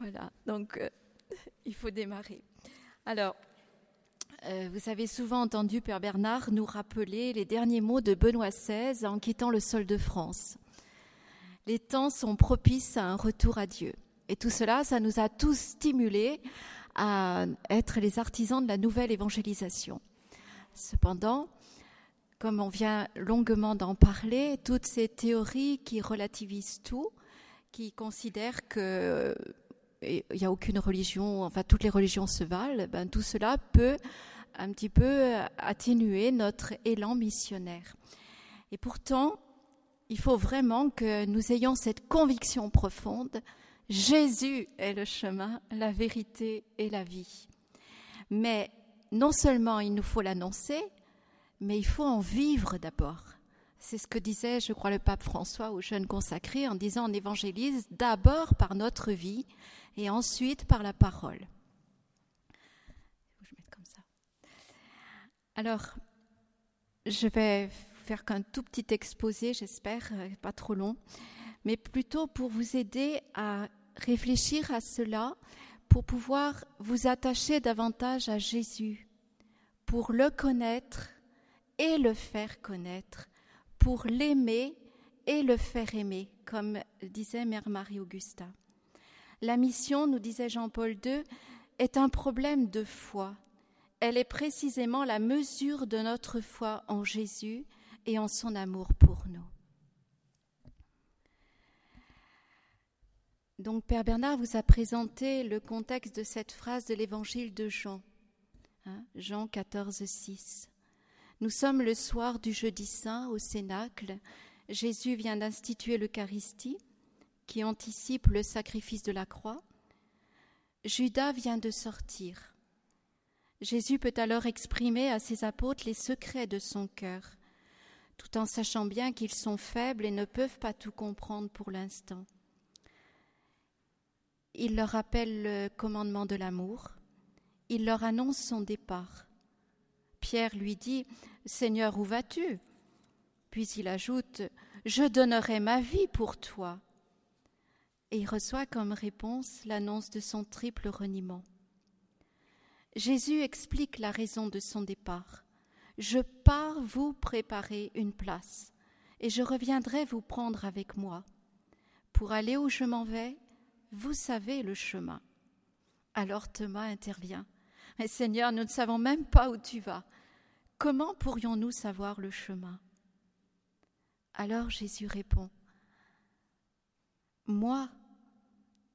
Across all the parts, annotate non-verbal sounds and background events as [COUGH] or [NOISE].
Voilà, donc euh, [LAUGHS] il faut démarrer. Alors, euh, vous avez souvent entendu Père Bernard nous rappeler les derniers mots de Benoît XVI en quittant le sol de France. Les temps sont propices à un retour à Dieu. Et tout cela, ça nous a tous stimulés à être les artisans de la nouvelle évangélisation. Cependant, comme on vient longuement d'en parler, toutes ces théories qui relativisent tout, qui considèrent que il n'y a aucune religion, enfin toutes les religions se valent, ben, tout cela peut un petit peu atténuer notre élan missionnaire. Et pourtant, il faut vraiment que nous ayons cette conviction profonde, Jésus est le chemin, la vérité et la vie. Mais non seulement il nous faut l'annoncer, mais il faut en vivre d'abord. C'est ce que disait, je crois, le pape François aux jeunes consacrés en disant on évangélise d'abord par notre vie et ensuite par la parole. Alors, je vais faire qu'un tout petit exposé, j'espère, euh, pas trop long, mais plutôt pour vous aider à réfléchir à cela, pour pouvoir vous attacher davantage à Jésus, pour le connaître et le faire connaître pour l'aimer et le faire aimer, comme disait Mère Marie-Augusta. La mission, nous disait Jean-Paul II, est un problème de foi. Elle est précisément la mesure de notre foi en Jésus et en son amour pour nous. Donc Père Bernard vous a présenté le contexte de cette phrase de l'évangile de Jean, hein, Jean 14, 6. Nous sommes le soir du jeudi saint au Cénacle. Jésus vient d'instituer l'Eucharistie qui anticipe le sacrifice de la croix. Judas vient de sortir. Jésus peut alors exprimer à ses apôtres les secrets de son cœur, tout en sachant bien qu'ils sont faibles et ne peuvent pas tout comprendre pour l'instant. Il leur rappelle le commandement de l'amour, il leur annonce son départ. Pierre lui dit Seigneur, où vas-tu? Puis il ajoute Je donnerai ma vie pour toi. Et il reçoit comme réponse l'annonce de son triple reniement. Jésus explique la raison de son départ. Je pars vous préparer une place, et je reviendrai vous prendre avec moi. Pour aller où je m'en vais, vous savez le chemin. Alors Thomas intervient. Seigneur, nous ne savons même pas où tu vas. Comment pourrions-nous savoir le chemin? Alors Jésus répond, Moi,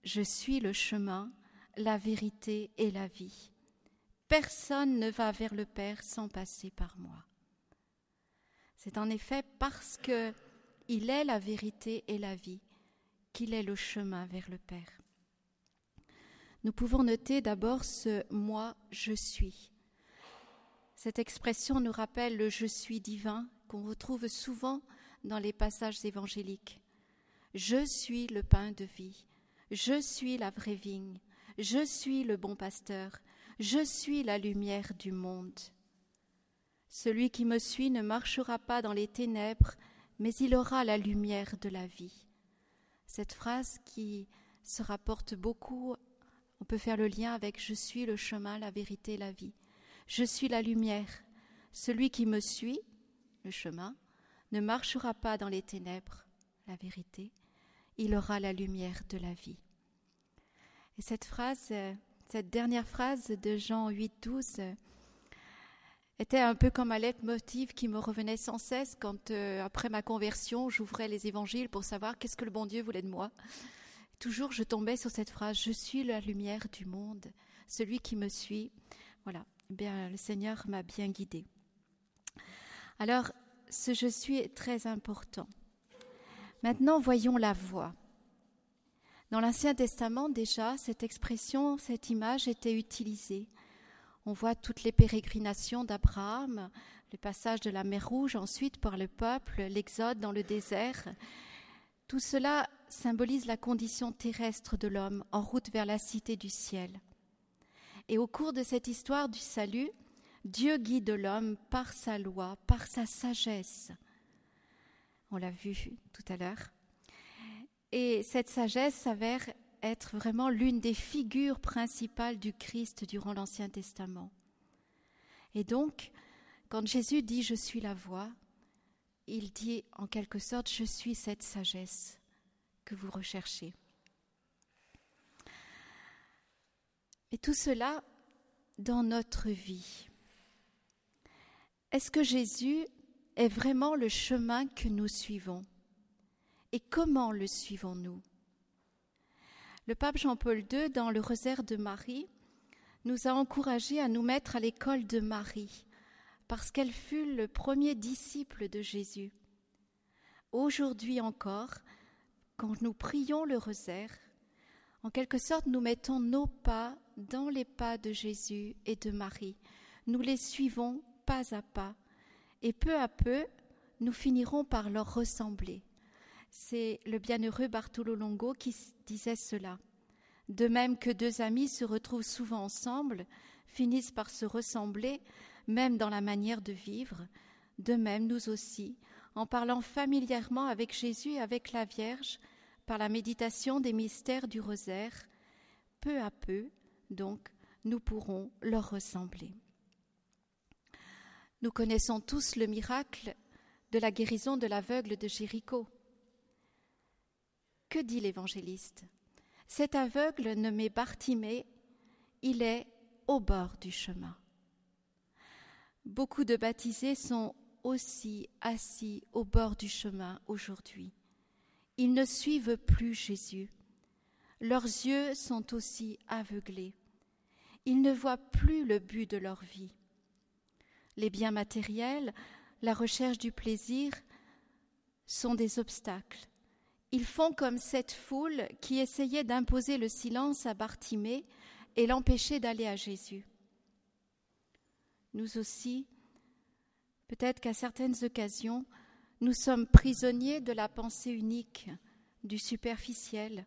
je suis le chemin, la vérité et la vie. Personne ne va vers le Père sans passer par moi. C'est en effet parce que il est la vérité et la vie qu'il est le chemin vers le Père. Nous pouvons noter d'abord ce moi je suis. Cette expression nous rappelle le je suis divin qu'on retrouve souvent dans les passages évangéliques. Je suis le pain de vie, je suis la vraie vigne, je suis le bon pasteur, je suis la lumière du monde. Celui qui me suit ne marchera pas dans les ténèbres, mais il aura la lumière de la vie. Cette phrase qui se rapporte beaucoup on peut faire le lien avec Je suis le chemin, la vérité, la vie. Je suis la lumière. Celui qui me suit, le chemin, ne marchera pas dans les ténèbres, la vérité. Il aura la lumière de la vie. Et cette phrase, cette dernière phrase de Jean 8, 12, était un peu comme un leitmotiv qui me revenait sans cesse quand, euh, après ma conversion, j'ouvrais les évangiles pour savoir qu'est-ce que le bon Dieu voulait de moi. Toujours, je tombais sur cette phrase Je suis la lumière du monde. Celui qui me suit, voilà. Eh bien, le Seigneur m'a bien guidé. Alors, ce je suis est très important. Maintenant, voyons la voix. Dans l'Ancien Testament, déjà, cette expression, cette image était utilisée. On voit toutes les pérégrinations d'Abraham, le passage de la mer Rouge ensuite par le peuple, l'exode dans le désert. Tout cela symbolise la condition terrestre de l'homme en route vers la cité du ciel. Et au cours de cette histoire du salut, Dieu guide l'homme par sa loi, par sa sagesse. On l'a vu tout à l'heure. Et cette sagesse s'avère être vraiment l'une des figures principales du Christ durant l'Ancien Testament. Et donc, quand Jésus dit Je suis la voix, il dit en quelque sorte Je suis cette sagesse que vous recherchez. Et tout cela dans notre vie. Est-ce que Jésus est vraiment le chemin que nous suivons? Et comment le suivons-nous? Le pape Jean-Paul II, dans le Rosaire de Marie, nous a encouragés à nous mettre à l'école de Marie, parce qu'elle fut le premier disciple de Jésus. Aujourd'hui encore, quand nous prions le rosaire, en quelque sorte nous mettons nos pas dans les pas de Jésus et de Marie. Nous les suivons pas à pas, et peu à peu, nous finirons par leur ressembler. C'est le bienheureux Bartolo Longo qui disait cela. De même que deux amis se retrouvent souvent ensemble, finissent par se ressembler, même dans la manière de vivre, de même nous aussi, en parlant familièrement avec Jésus et avec la Vierge, par la méditation des mystères du rosaire, peu à peu, donc, nous pourrons leur ressembler. Nous connaissons tous le miracle de la guérison de l'aveugle de Jéricho. Que dit l'évangéliste? Cet aveugle nommé Bartimée, il est au bord du chemin. Beaucoup de baptisés sont aussi assis au bord du chemin aujourd'hui. Ils ne suivent plus Jésus. Leurs yeux sont aussi aveuglés. Ils ne voient plus le but de leur vie. Les biens matériels, la recherche du plaisir sont des obstacles. Ils font comme cette foule qui essayait d'imposer le silence à Bartimée et l'empêcher d'aller à Jésus. Nous aussi, peut-être qu'à certaines occasions, nous sommes prisonniers de la pensée unique, du superficiel.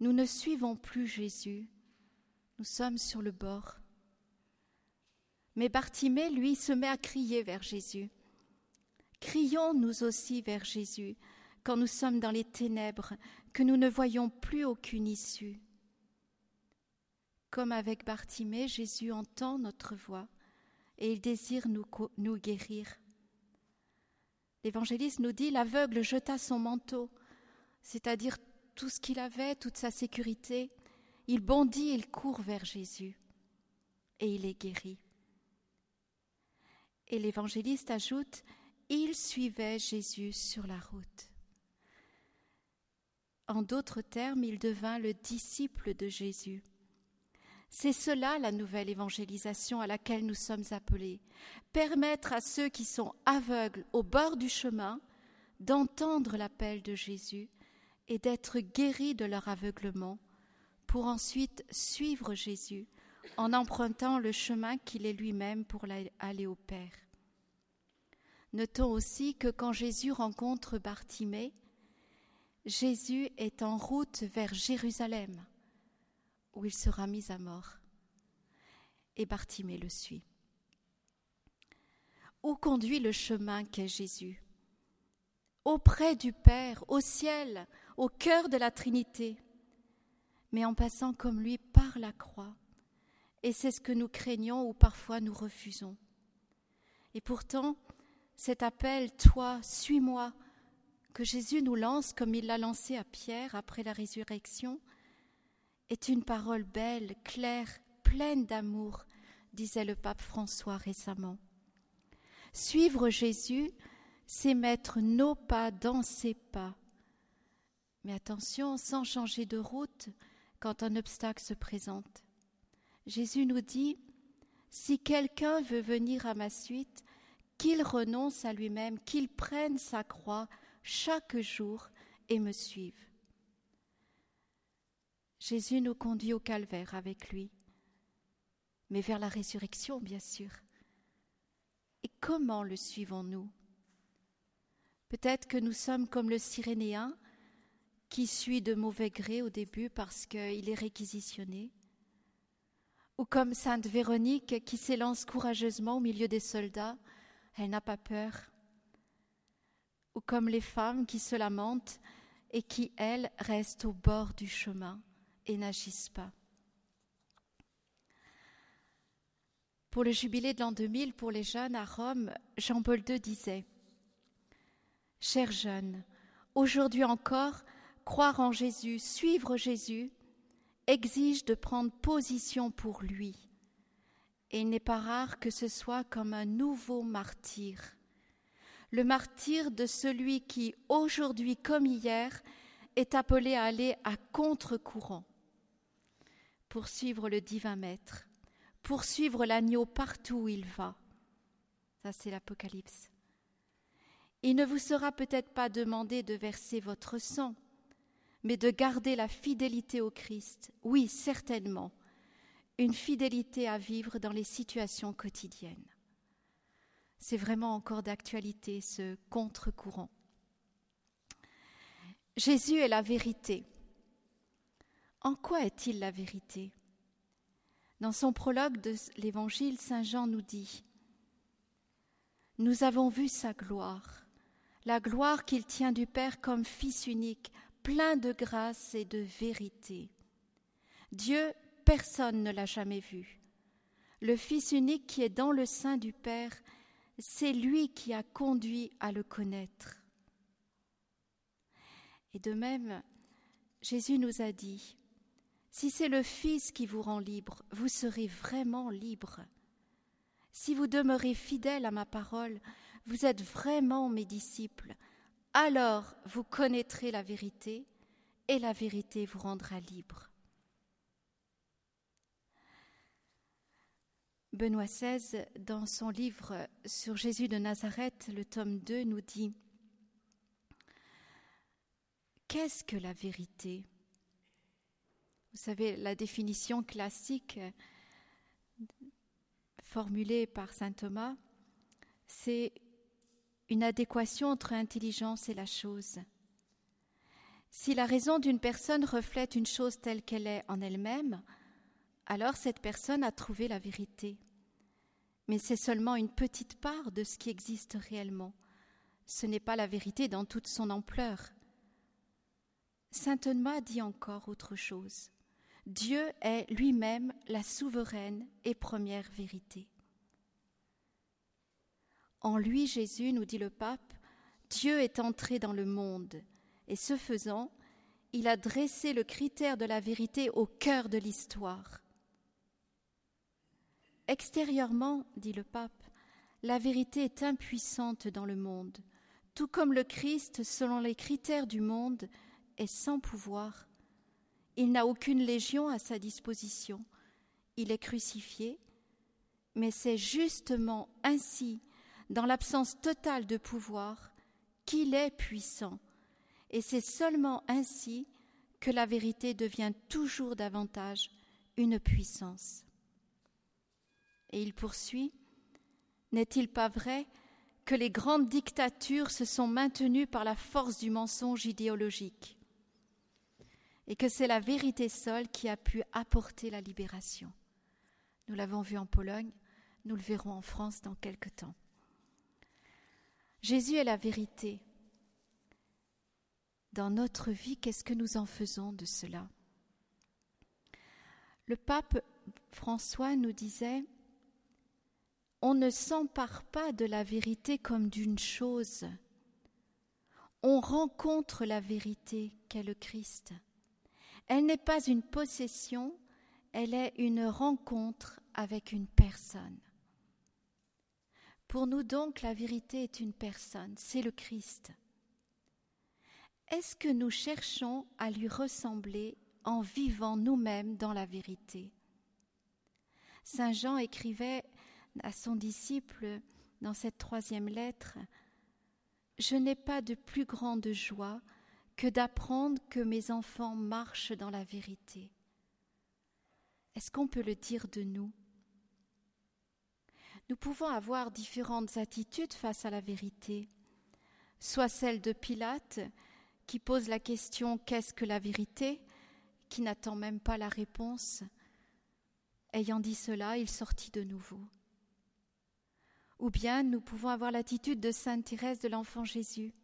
Nous ne suivons plus Jésus. Nous sommes sur le bord. Mais Bartimée, lui, se met à crier vers Jésus. Crions nous aussi vers Jésus quand nous sommes dans les ténèbres, que nous ne voyons plus aucune issue. Comme avec Bartimée, Jésus entend notre voix et il désire nous, nous guérir. L'évangéliste nous dit l'aveugle jeta son manteau, c'est-à-dire tout ce qu'il avait, toute sa sécurité. Il bondit, il court vers Jésus et il est guéri. Et l'évangéliste ajoute Il suivait Jésus sur la route. En d'autres termes, il devint le disciple de Jésus. C'est cela la nouvelle évangélisation à laquelle nous sommes appelés. Permettre à ceux qui sont aveugles au bord du chemin d'entendre l'appel de Jésus et d'être guéris de leur aveuglement pour ensuite suivre Jésus en empruntant le chemin qu'il est lui-même pour aller au Père. Notons aussi que quand Jésus rencontre Bartimée, Jésus est en route vers Jérusalem, où il sera mis à mort. Et Bartimée le suit. Où conduit le chemin qu'est Jésus? Auprès du Père, au ciel, au cœur de la Trinité, mais en passant comme lui par la croix et c'est ce que nous craignons ou parfois nous refusons. Et pourtant, cet appel, toi, suis-moi, que Jésus nous lance comme il l'a lancé à Pierre après la résurrection, est une parole belle, claire, pleine d'amour, disait le pape François récemment. Suivre Jésus, c'est mettre nos pas dans ses pas. Mais attention, sans changer de route quand un obstacle se présente. Jésus nous dit, Si quelqu'un veut venir à ma suite, qu'il renonce à lui-même, qu'il prenne sa croix chaque jour et me suive. Jésus nous conduit au calvaire avec lui, mais vers la résurrection, bien sûr. Et comment le suivons-nous? Peut-être que nous sommes comme le Cyrénéen qui suit de mauvais gré au début parce qu'il est réquisitionné ou comme Sainte Véronique qui s'élance courageusement au milieu des soldats, elle n'a pas peur, ou comme les femmes qui se lamentent et qui, elles, restent au bord du chemin, et n'agissent pas. Pour le jubilé de l'an 2000, pour les jeunes à Rome, Jean-Paul II disait Chers jeunes, aujourd'hui encore, croire en Jésus, suivre Jésus, exige de prendre position pour lui. Et il n'est pas rare que ce soit comme un nouveau martyr. Le martyr de celui qui, aujourd'hui comme hier, est appelé à aller à contre-courant pour suivre le divin maître, pour suivre l'agneau partout où il va. Ça, c'est l'Apocalypse. Il ne vous sera peut-être pas demandé de verser votre sang, mais de garder la fidélité au Christ. Oui, certainement, une fidélité à vivre dans les situations quotidiennes. C'est vraiment encore d'actualité ce contre-courant. Jésus est la vérité. En quoi est-il la vérité? Dans son prologue de l'Évangile, Saint Jean nous dit Nous avons vu sa gloire, la gloire qu'il tient du Père comme Fils unique, plein de grâce et de vérité. Dieu, personne ne l'a jamais vu. Le Fils unique qui est dans le sein du Père, c'est lui qui a conduit à le connaître. Et de même, Jésus nous a dit, si c'est le Fils qui vous rend libre, vous serez vraiment libre. Si vous demeurez fidèle à ma parole, vous êtes vraiment mes disciples, alors vous connaîtrez la vérité et la vérité vous rendra libre. Benoît XVI, dans son livre sur Jésus de Nazareth, le tome 2, nous dit Qu'est-ce que la vérité? Vous savez, la définition classique formulée par saint Thomas, c'est une adéquation entre intelligence et la chose. Si la raison d'une personne reflète une chose telle qu'elle est en elle-même, alors cette personne a trouvé la vérité. Mais c'est seulement une petite part de ce qui existe réellement. Ce n'est pas la vérité dans toute son ampleur. Saint Thomas dit encore autre chose. Dieu est lui-même la souveraine et première vérité. En lui, Jésus, nous dit le pape, Dieu est entré dans le monde, et ce faisant, il a dressé le critère de la vérité au cœur de l'histoire. Extérieurement, dit le pape, la vérité est impuissante dans le monde, tout comme le Christ, selon les critères du monde, est sans pouvoir. Il n'a aucune légion à sa disposition. Il est crucifié, mais c'est justement ainsi dans l'absence totale de pouvoir, qu'il est puissant. Et c'est seulement ainsi que la vérité devient toujours davantage une puissance. Et il poursuit, N'est-il pas vrai que les grandes dictatures se sont maintenues par la force du mensonge idéologique? Et que c'est la vérité seule qui a pu apporter la libération Nous l'avons vu en Pologne, nous le verrons en France dans quelque temps. Jésus est la vérité. Dans notre vie, qu'est-ce que nous en faisons de cela? Le pape François nous disait, on ne s'empare pas de la vérité comme d'une chose, on rencontre la vérité qu'est le Christ. Elle n'est pas une possession, elle est une rencontre avec une personne. Pour nous donc, la vérité est une personne, c'est le Christ. Est-ce que nous cherchons à lui ressembler en vivant nous-mêmes dans la vérité? Saint Jean écrivait à son disciple dans cette troisième lettre, Je n'ai pas de plus grande joie que d'apprendre que mes enfants marchent dans la vérité. Est-ce qu'on peut le dire de nous? Nous pouvons avoir différentes attitudes face à la vérité, soit celle de Pilate, qui pose la question Qu'est-ce que la vérité? Qui n'attend même pas la réponse. Ayant dit cela, il sortit de nouveau. Ou bien nous pouvons avoir l'attitude de Sainte Thérèse de l'Enfant Jésus,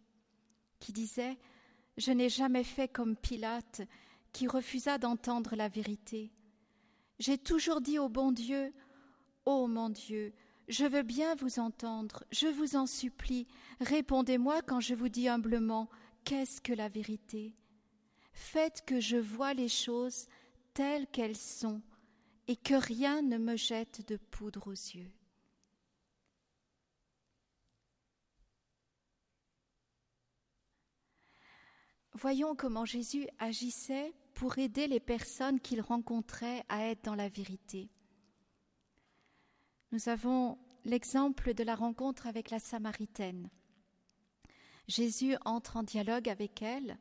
qui disait Je n'ai jamais fait comme Pilate, qui refusa d'entendre la vérité. J'ai toujours dit au bon Dieu, Ô mon Dieu, je veux bien vous entendre, je vous en supplie, répondez-moi quand je vous dis humblement, qu'est-ce que la vérité? Faites que je vois les choses telles qu'elles sont, et que rien ne me jette de poudre aux yeux. Voyons comment Jésus agissait pour aider les personnes qu'il rencontrait à être dans la vérité. Nous avons l'exemple de la rencontre avec la Samaritaine. Jésus entre en dialogue avec elle.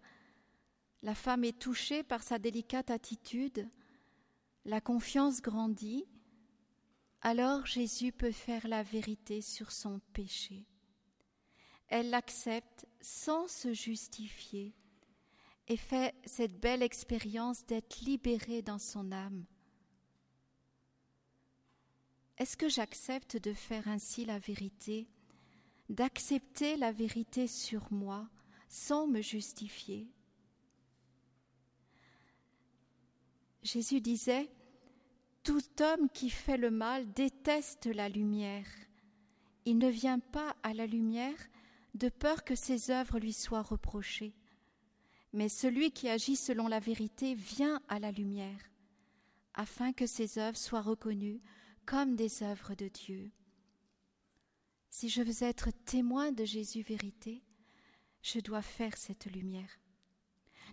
La femme est touchée par sa délicate attitude. La confiance grandit. Alors Jésus peut faire la vérité sur son péché. Elle l'accepte sans se justifier et fait cette belle expérience d'être libérée dans son âme. Est-ce que j'accepte de faire ainsi la vérité, d'accepter la vérité sur moi sans me justifier? Jésus disait, Tout homme qui fait le mal déteste la lumière. Il ne vient pas à la lumière de peur que ses œuvres lui soient reprochées. Mais celui qui agit selon la vérité vient à la lumière, afin que ses œuvres soient reconnues comme des œuvres de Dieu. Si je veux être témoin de Jésus vérité, je dois faire cette lumière.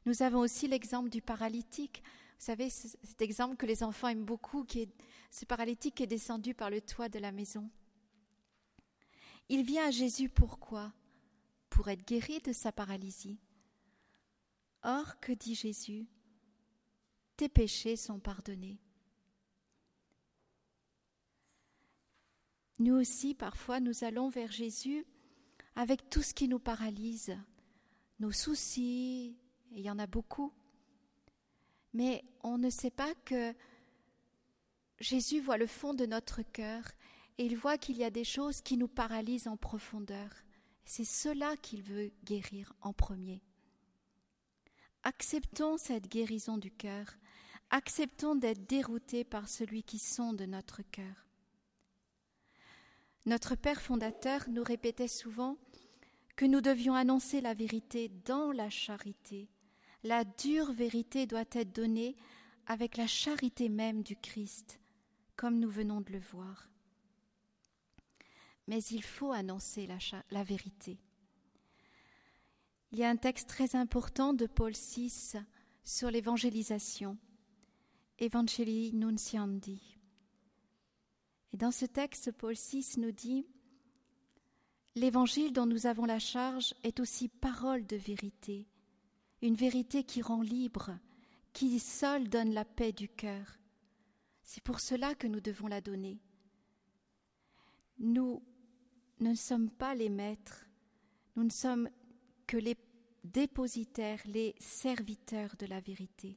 Nous avons aussi l'exemple du paralytique. Vous savez, cet exemple que les enfants aiment beaucoup, ce paralytique qui est descendu par le toit de la maison. Il vient à Jésus pourquoi? Pour être guéri de sa paralysie. Or, que dit Jésus? Tes péchés sont pardonnés. Nous aussi, parfois, nous allons vers Jésus avec tout ce qui nous paralyse, nos soucis, et il y en a beaucoup. Mais on ne sait pas que Jésus voit le fond de notre cœur et il voit qu'il y a des choses qui nous paralysent en profondeur. C'est cela qu'il veut guérir en premier. Acceptons cette guérison du cœur, acceptons d'être déroutés par celui qui sonde notre cœur. Notre Père fondateur nous répétait souvent que nous devions annoncer la vérité dans la charité. La dure vérité doit être donnée avec la charité même du Christ, comme nous venons de le voir. Mais il faut annoncer la, la vérité. Il y a un texte très important de Paul VI sur l'évangélisation, Evangelii Nunciandi. Et dans ce texte, Paul VI nous dit L'évangile dont nous avons la charge est aussi parole de vérité, une vérité qui rend libre, qui seule donne la paix du cœur. C'est pour cela que nous devons la donner. Nous ne sommes pas les maîtres, nous ne sommes que les dépositaires, les serviteurs de la vérité.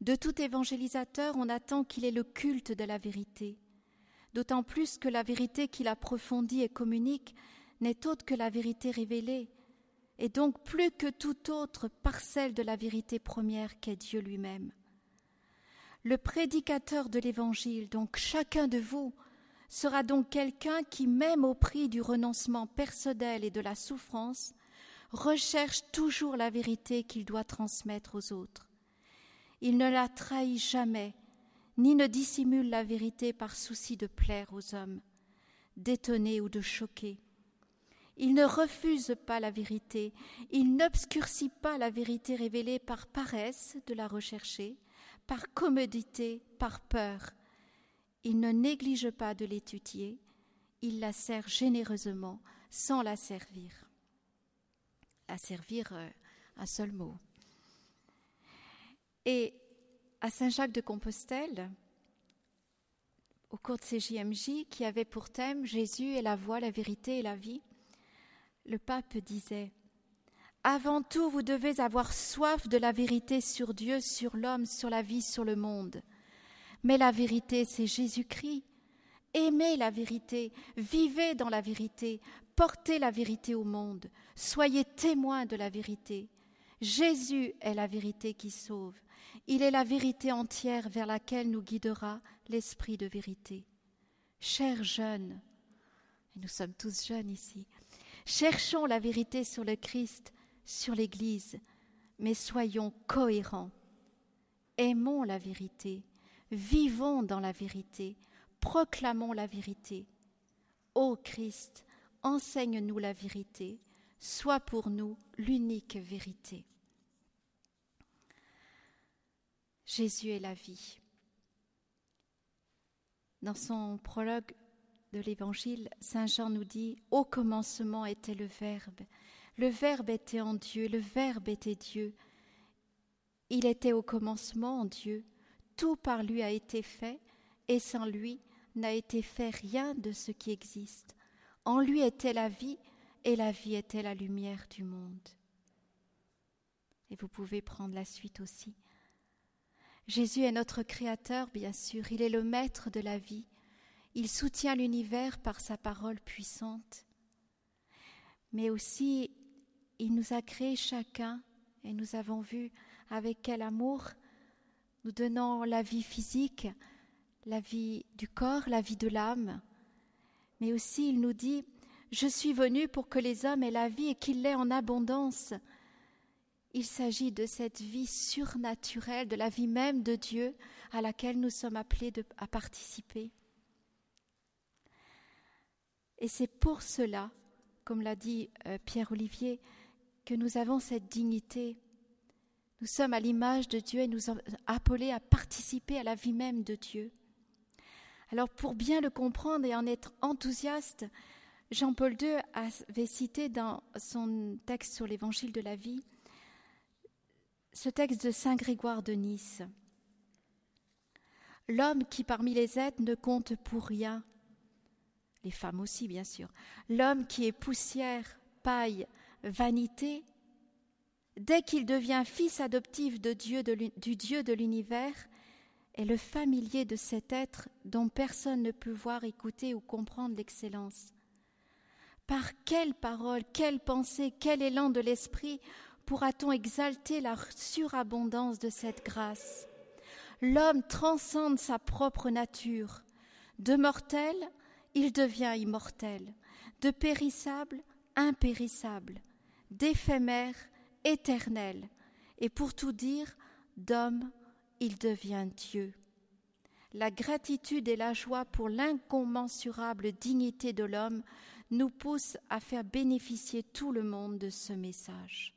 De tout évangélisateur, on attend qu'il ait le culte de la vérité, d'autant plus que la vérité qu'il approfondit et communique n'est autre que la vérité révélée, et donc plus que toute autre parcelle de la vérité première qu'est Dieu lui-même. Le prédicateur de l'Évangile, donc chacun de vous, sera donc quelqu'un qui, même au prix du renoncement personnel et de la souffrance, recherche toujours la vérité qu'il doit transmettre aux autres. Il ne la trahit jamais, ni ne dissimule la vérité par souci de plaire aux hommes, d'étonner ou de choquer. Il ne refuse pas la vérité, il n'obscurcit pas la vérité révélée par paresse de la rechercher, par commodité, par peur. Il ne néglige pas de l'étudier, il la sert généreusement sans la servir. La servir, euh, un seul mot. Et à Saint-Jacques de Compostelle, au cours de ces JMJ, qui avait pour thème Jésus est la voie, la vérité et la vie, le pape disait Avant tout, vous devez avoir soif de la vérité sur Dieu, sur l'homme, sur la vie, sur le monde. Mais la vérité, c'est Jésus-Christ. Aimez la vérité, vivez dans la vérité, portez la vérité au monde, soyez témoins de la vérité. Jésus est la vérité qui sauve. Il est la vérité entière vers laquelle nous guidera l'Esprit de vérité. Chers jeunes, et nous sommes tous jeunes ici, cherchons la vérité sur le Christ, sur l'Église, mais soyons cohérents. Aimons la vérité, vivons dans la vérité, proclamons la vérité. Ô Christ, enseigne-nous la vérité, sois pour nous l'unique vérité. Jésus est la vie. Dans son prologue de l'Évangile, Saint Jean nous dit Au commencement était le Verbe. Le Verbe était en Dieu, le Verbe était Dieu. Il était au commencement en Dieu. Tout par lui a été fait, et sans lui n'a été fait rien de ce qui existe. En lui était la vie, et la vie était la lumière du monde. Et vous pouvez prendre la suite aussi. Jésus est notre Créateur, bien sûr, il est le Maître de la vie, il soutient l'univers par sa parole puissante, mais aussi il nous a créés chacun, et nous avons vu avec quel amour, nous donnant la vie physique, la vie du corps, la vie de l'âme, mais aussi il nous dit, je suis venu pour que les hommes aient la vie et qu'ils l'aient en abondance. Il s'agit de cette vie surnaturelle, de la vie même de Dieu à laquelle nous sommes appelés à participer. Et c'est pour cela, comme l'a dit euh, Pierre-Olivier, que nous avons cette dignité. Nous sommes à l'image de Dieu et nous sommes appelés à participer à la vie même de Dieu. Alors pour bien le comprendre et en être enthousiaste, Jean-Paul II avait cité dans son texte sur l'évangile de la vie ce texte de Saint Grégoire de Nice. L'homme qui parmi les êtres ne compte pour rien, les femmes aussi bien sûr, l'homme qui est poussière, paille, vanité, dès qu'il devient fils adoptif du Dieu de l'univers, est le familier de cet être dont personne ne peut voir, écouter ou comprendre l'excellence. Par quelle parole, quelle pensée, quel élan de l'esprit pourra-t-on exalter la surabondance de cette grâce? L'homme transcende sa propre nature. De mortel, il devient immortel. De périssable, impérissable. D'éphémère, éternel. Et pour tout dire, d'homme, il devient Dieu. La gratitude et la joie pour l'incommensurable dignité de l'homme nous poussent à faire bénéficier tout le monde de ce message.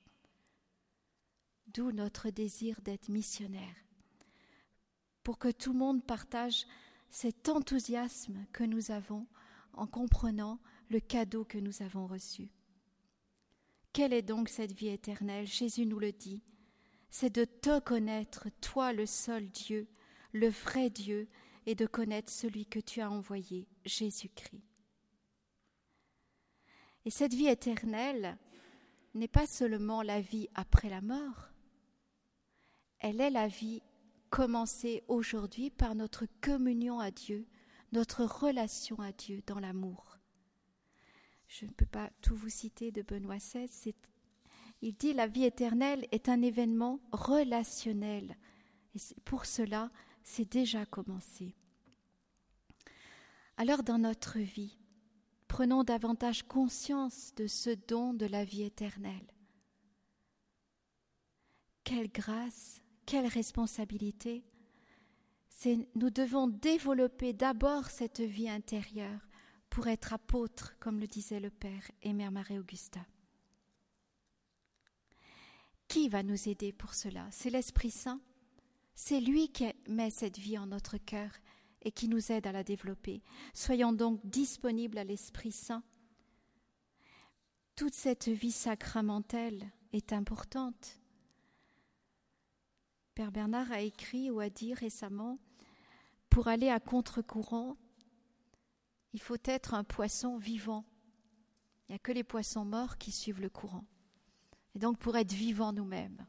D'où notre désir d'être missionnaire, pour que tout le monde partage cet enthousiasme que nous avons en comprenant le cadeau que nous avons reçu. Quelle est donc cette vie éternelle? Jésus nous le dit. C'est de te connaître, toi le seul Dieu, le vrai Dieu, et de connaître celui que tu as envoyé, Jésus-Christ. Et cette vie éternelle n'est pas seulement la vie après la mort, elle est la vie commencée aujourd'hui par notre communion à Dieu, notre relation à Dieu dans l'amour. Je ne peux pas tout vous citer de Benoît XVI. Il dit la vie éternelle est un événement relationnel. Et pour cela, c'est déjà commencé. Alors dans notre vie, prenons davantage conscience de ce don de la vie éternelle. Quelle grâce quelle responsabilité nous devons développer d'abord cette vie intérieure pour être apôtres, comme le disait le Père et Mère Marie-Augusta. Qui va nous aider pour cela? C'est l'Esprit Saint. C'est lui qui met cette vie en notre cœur et qui nous aide à la développer. Soyons donc disponibles à l'Esprit Saint. Toute cette vie sacramentelle est importante. Père Bernard a écrit ou a dit récemment Pour aller à contre-courant, il faut être un poisson vivant. Il n'y a que les poissons morts qui suivent le courant. Et donc, pour être vivants nous-mêmes,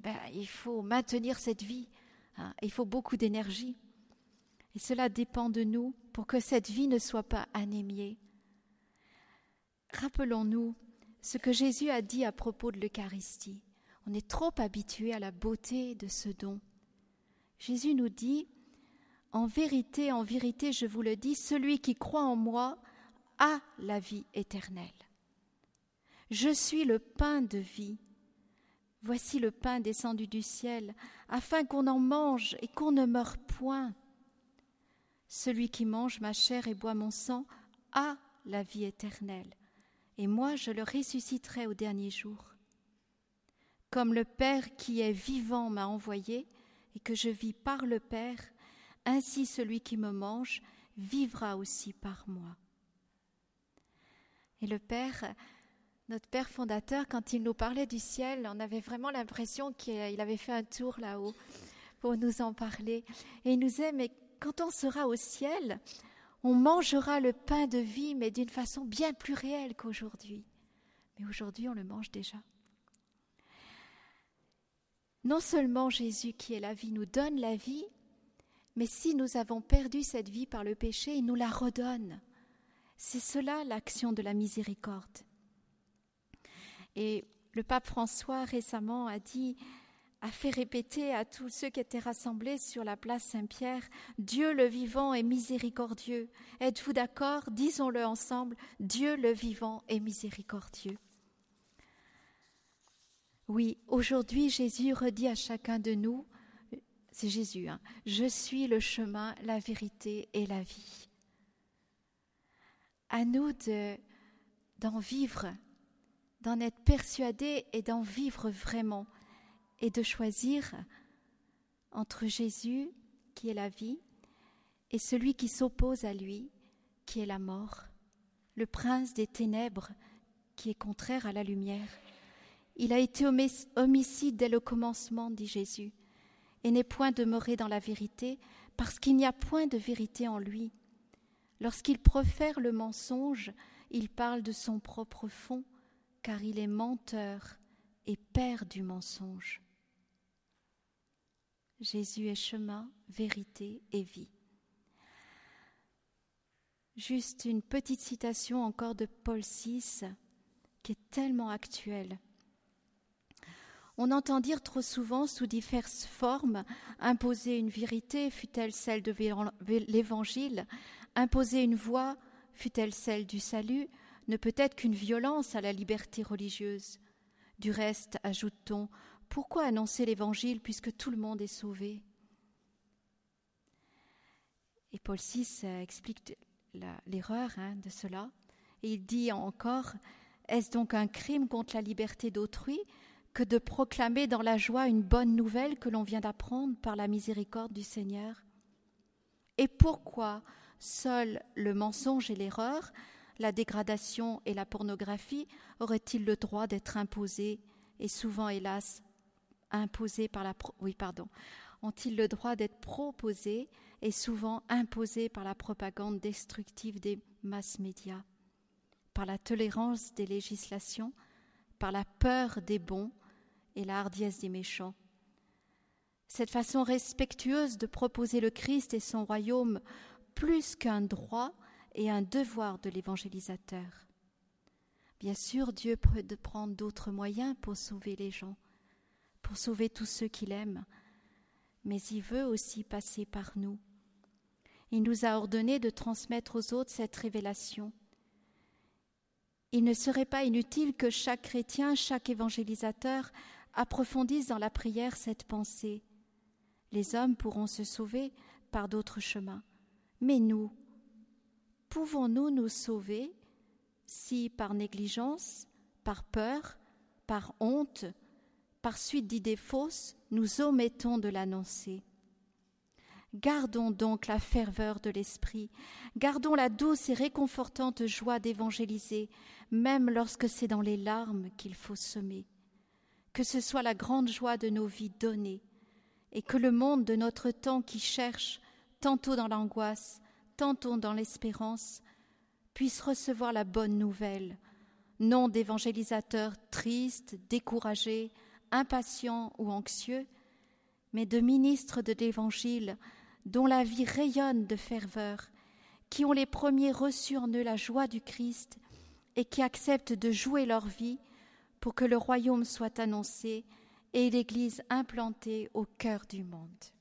ben, il faut maintenir cette vie. Hein. il faut beaucoup d'énergie. Et cela dépend de nous pour que cette vie ne soit pas anémiée. Rappelons-nous ce que Jésus a dit à propos de l'Eucharistie. On est trop habitué à la beauté de ce don. Jésus nous dit En vérité, en vérité, je vous le dis, celui qui croit en moi a la vie éternelle. Je suis le pain de vie. Voici le pain descendu du ciel, afin qu'on en mange et qu'on ne meure point. Celui qui mange ma chair et boit mon sang a la vie éternelle, et moi je le ressusciterai au dernier jour. Comme le Père qui est vivant m'a envoyé, et que je vis par le Père, ainsi celui qui me mange vivra aussi par moi. Et le Père, notre Père fondateur, quand il nous parlait du ciel, on avait vraiment l'impression qu'il avait fait un tour là-haut pour nous en parler. Et il nous disait, mais quand on sera au ciel, on mangera le pain de vie, mais d'une façon bien plus réelle qu'aujourd'hui. Mais aujourd'hui, on le mange déjà. Non seulement Jésus qui est la vie nous donne la vie, mais si nous avons perdu cette vie par le péché, il nous la redonne. C'est cela l'action de la miséricorde. Et le pape François récemment a dit, a fait répéter à tous ceux qui étaient rassemblés sur la place Saint-Pierre, Dieu le vivant est miséricordieux. Êtes-vous d'accord? Disons-le ensemble, Dieu le vivant est miséricordieux. Oui, aujourd'hui Jésus redit à chacun de nous, c'est Jésus, hein, je suis le chemin, la vérité et la vie. À nous de, d'en vivre, d'en être persuadés et d'en vivre vraiment, et de choisir entre Jésus, qui est la vie, et celui qui s'oppose à lui, qui est la mort, le prince des ténèbres, qui est contraire à la lumière. Il a été homicide dès le commencement, dit Jésus, et n'est point demeuré dans la vérité, parce qu'il n'y a point de vérité en lui. Lorsqu'il profère le mensonge, il parle de son propre fond, car il est menteur et père du mensonge. Jésus est chemin, vérité et vie. Juste une petite citation encore de Paul VI qui est tellement actuelle. On entend dire trop souvent, sous diverses formes, imposer une vérité, fut-elle celle de l'Évangile, imposer une voie, fut-elle celle du salut, ne peut être qu'une violence à la liberté religieuse. Du reste, ajoute-t-on, pourquoi annoncer l'Évangile puisque tout le monde est sauvé? Et Paul VI euh, explique l'erreur hein, de cela. Et il dit encore, est-ce donc un crime contre la liberté d'autrui? Que de proclamer dans la joie une bonne nouvelle que l'on vient d'apprendre par la miséricorde du Seigneur. Et pourquoi seul le mensonge et l'erreur, la dégradation et la pornographie auraient-ils le droit d'être imposés et souvent, hélas, imposés par la oui pardon ont-ils le droit d'être proposés et souvent imposés par la propagande destructive des mass médias, par la tolérance des législations, par la peur des bons et la hardiesse des méchants. Cette façon respectueuse de proposer le Christ et son royaume plus qu'un droit et un devoir de l'évangélisateur. Bien sûr, Dieu peut prendre d'autres moyens pour sauver les gens, pour sauver tous ceux qu'il aime, mais il veut aussi passer par nous. Il nous a ordonné de transmettre aux autres cette révélation. Il ne serait pas inutile que chaque chrétien, chaque évangélisateur approfondissent dans la prière cette pensée. Les hommes pourront se sauver par d'autres chemins. Mais nous, pouvons-nous nous sauver si par négligence, par peur, par honte, par suite d'idées fausses, nous omettons de l'annoncer? Gardons donc la ferveur de l'esprit, gardons la douce et réconfortante joie d'évangéliser, même lorsque c'est dans les larmes qu'il faut semer que ce soit la grande joie de nos vies données, et que le monde de notre temps qui cherche, tantôt dans l'angoisse, tantôt dans l'espérance, puisse recevoir la bonne nouvelle, non d'évangélisateurs tristes, découragés, impatients ou anxieux, mais de ministres de l'Évangile dont la vie rayonne de ferveur, qui ont les premiers reçus en eux la joie du Christ et qui acceptent de jouer leur vie pour que le royaume soit annoncé et l'Église implantée au cœur du monde.